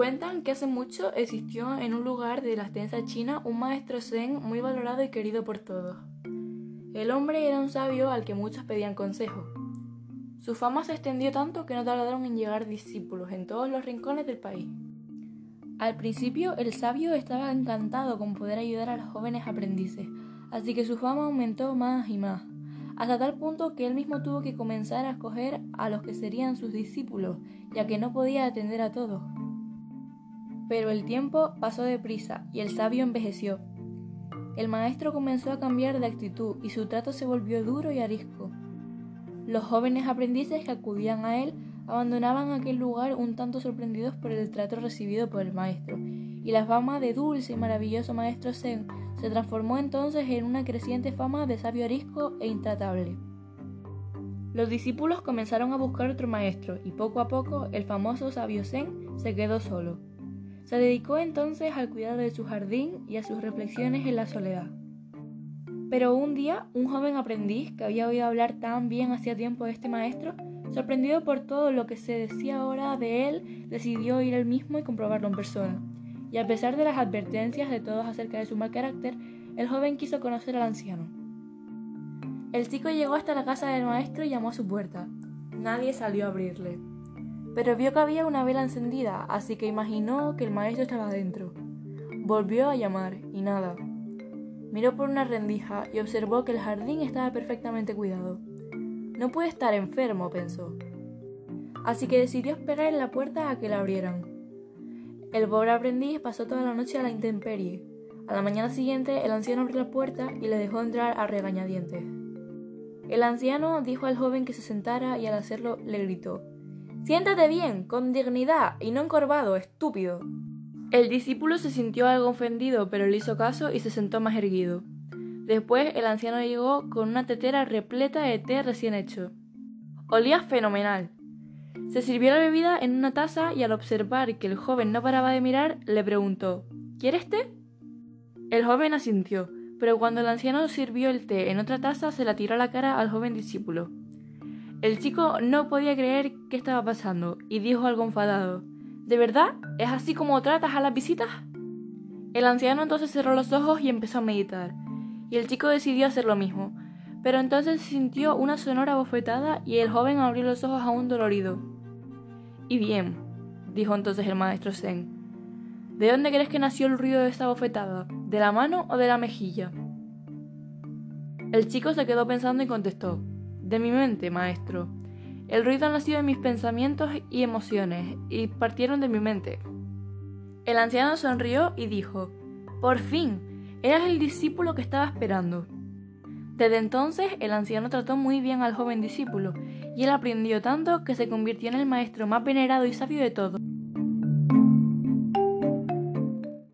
Cuentan que hace mucho existió en un lugar de la extensa China un maestro zen muy valorado y querido por todos. El hombre era un sabio al que muchos pedían consejo. Su fama se extendió tanto que no tardaron en llegar discípulos en todos los rincones del país. Al principio el sabio estaba encantado con poder ayudar a los jóvenes aprendices, así que su fama aumentó más y más, hasta tal punto que él mismo tuvo que comenzar a escoger a los que serían sus discípulos, ya que no podía atender a todos. Pero el tiempo pasó deprisa y el sabio envejeció. El maestro comenzó a cambiar de actitud y su trato se volvió duro y arisco. Los jóvenes aprendices que acudían a él abandonaban aquel lugar un tanto sorprendidos por el trato recibido por el maestro, y la fama de dulce y maravilloso maestro Zen se transformó entonces en una creciente fama de sabio arisco e intratable. Los discípulos comenzaron a buscar otro maestro y poco a poco el famoso sabio Zen se quedó solo. Se dedicó entonces al cuidado de su jardín y a sus reflexiones en la soledad. Pero un día, un joven aprendiz que había oído hablar tan bien hacía tiempo de este maestro, sorprendido por todo lo que se decía ahora de él, decidió ir él mismo y comprobarlo en persona. Y a pesar de las advertencias de todos acerca de su mal carácter, el joven quiso conocer al anciano. El chico llegó hasta la casa del maestro y llamó a su puerta. Nadie salió a abrirle pero vio que había una vela encendida, así que imaginó que el maestro estaba dentro. Volvió a llamar y nada. Miró por una rendija y observó que el jardín estaba perfectamente cuidado. No puede estar enfermo, pensó. Así que decidió esperar en la puerta a que la abrieran. El pobre aprendiz pasó toda la noche a la intemperie. A la mañana siguiente, el anciano abrió la puerta y le dejó entrar a regañadientes. El anciano dijo al joven que se sentara y al hacerlo le gritó Siéntate bien, con dignidad y no encorvado, estúpido. El discípulo se sintió algo ofendido, pero le hizo caso y se sentó más erguido. Después el anciano llegó con una tetera repleta de té recién hecho. Olía fenomenal. Se sirvió la bebida en una taza y al observar que el joven no paraba de mirar, le preguntó ¿Quieres té? El joven asintió, pero cuando el anciano sirvió el té en otra taza se la tiró a la cara al joven discípulo. El chico no podía creer qué estaba pasando y dijo algo enfadado. ¿De verdad? ¿Es así como tratas a las visitas? El anciano entonces cerró los ojos y empezó a meditar, y el chico decidió hacer lo mismo, pero entonces sintió una sonora bofetada y el joven abrió los ojos aún dolorido. Y bien, dijo entonces el maestro Zen, ¿de dónde crees que nació el ruido de esta bofetada? ¿De la mano o de la mejilla? El chico se quedó pensando y contestó, de mi mente, maestro. El ruido ha nacido de mis pensamientos y emociones, y partieron de mi mente. El anciano sonrió y dijo, Por fin, eras el discípulo que estaba esperando. Desde entonces el anciano trató muy bien al joven discípulo, y él aprendió tanto que se convirtió en el maestro más venerado y sabio de todos.